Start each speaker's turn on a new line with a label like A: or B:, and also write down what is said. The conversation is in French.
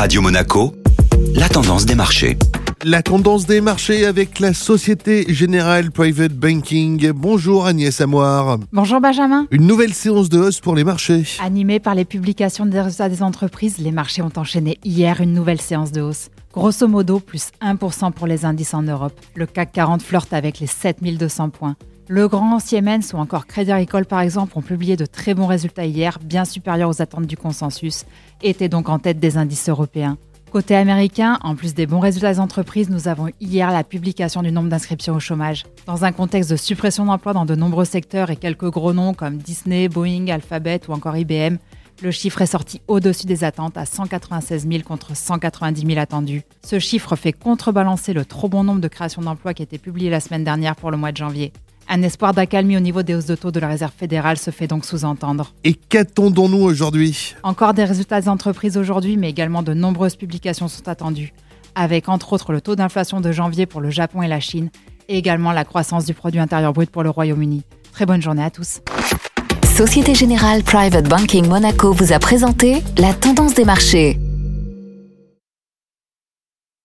A: Radio Monaco, la tendance des marchés.
B: La tendance des marchés avec la Société Générale Private Banking. Bonjour Agnès Amoir.
C: Bonjour Benjamin.
B: Une nouvelle séance de hausse pour les marchés.
C: Animés par les publications des résultats des entreprises, les marchés ont enchaîné hier une nouvelle séance de hausse. Grosso modo, plus 1% pour les indices en Europe. Le CAC 40 flirte avec les 7200 points. Le Grand Siemens ou encore Crédit Agricole par exemple ont publié de très bons résultats hier, bien supérieurs aux attentes du consensus, et étaient donc en tête des indices européens. Côté américain, en plus des bons résultats des entreprises, nous avons hier la publication du nombre d'inscriptions au chômage. Dans un contexte de suppression d'emplois dans de nombreux secteurs et quelques gros noms comme Disney, Boeing, Alphabet ou encore IBM, le chiffre est sorti au-dessus des attentes à 196 000 contre 190 000 attendus. Ce chiffre fait contrebalancer le trop bon nombre de créations d'emplois qui a été publié la semaine dernière pour le mois de janvier. Un espoir d'accalmie au niveau des hausses de taux de la Réserve fédérale se fait donc sous-entendre.
B: Et qu'attendons-nous aujourd'hui?
C: Encore des résultats des entreprises aujourd'hui, mais également de nombreuses publications sont attendues, avec entre autres le taux d'inflation de janvier pour le Japon et la Chine, et également la croissance du produit intérieur brut pour le Royaume-Uni. Très bonne journée à tous.
D: Société Générale Private Banking Monaco vous a présenté la tendance des marchés.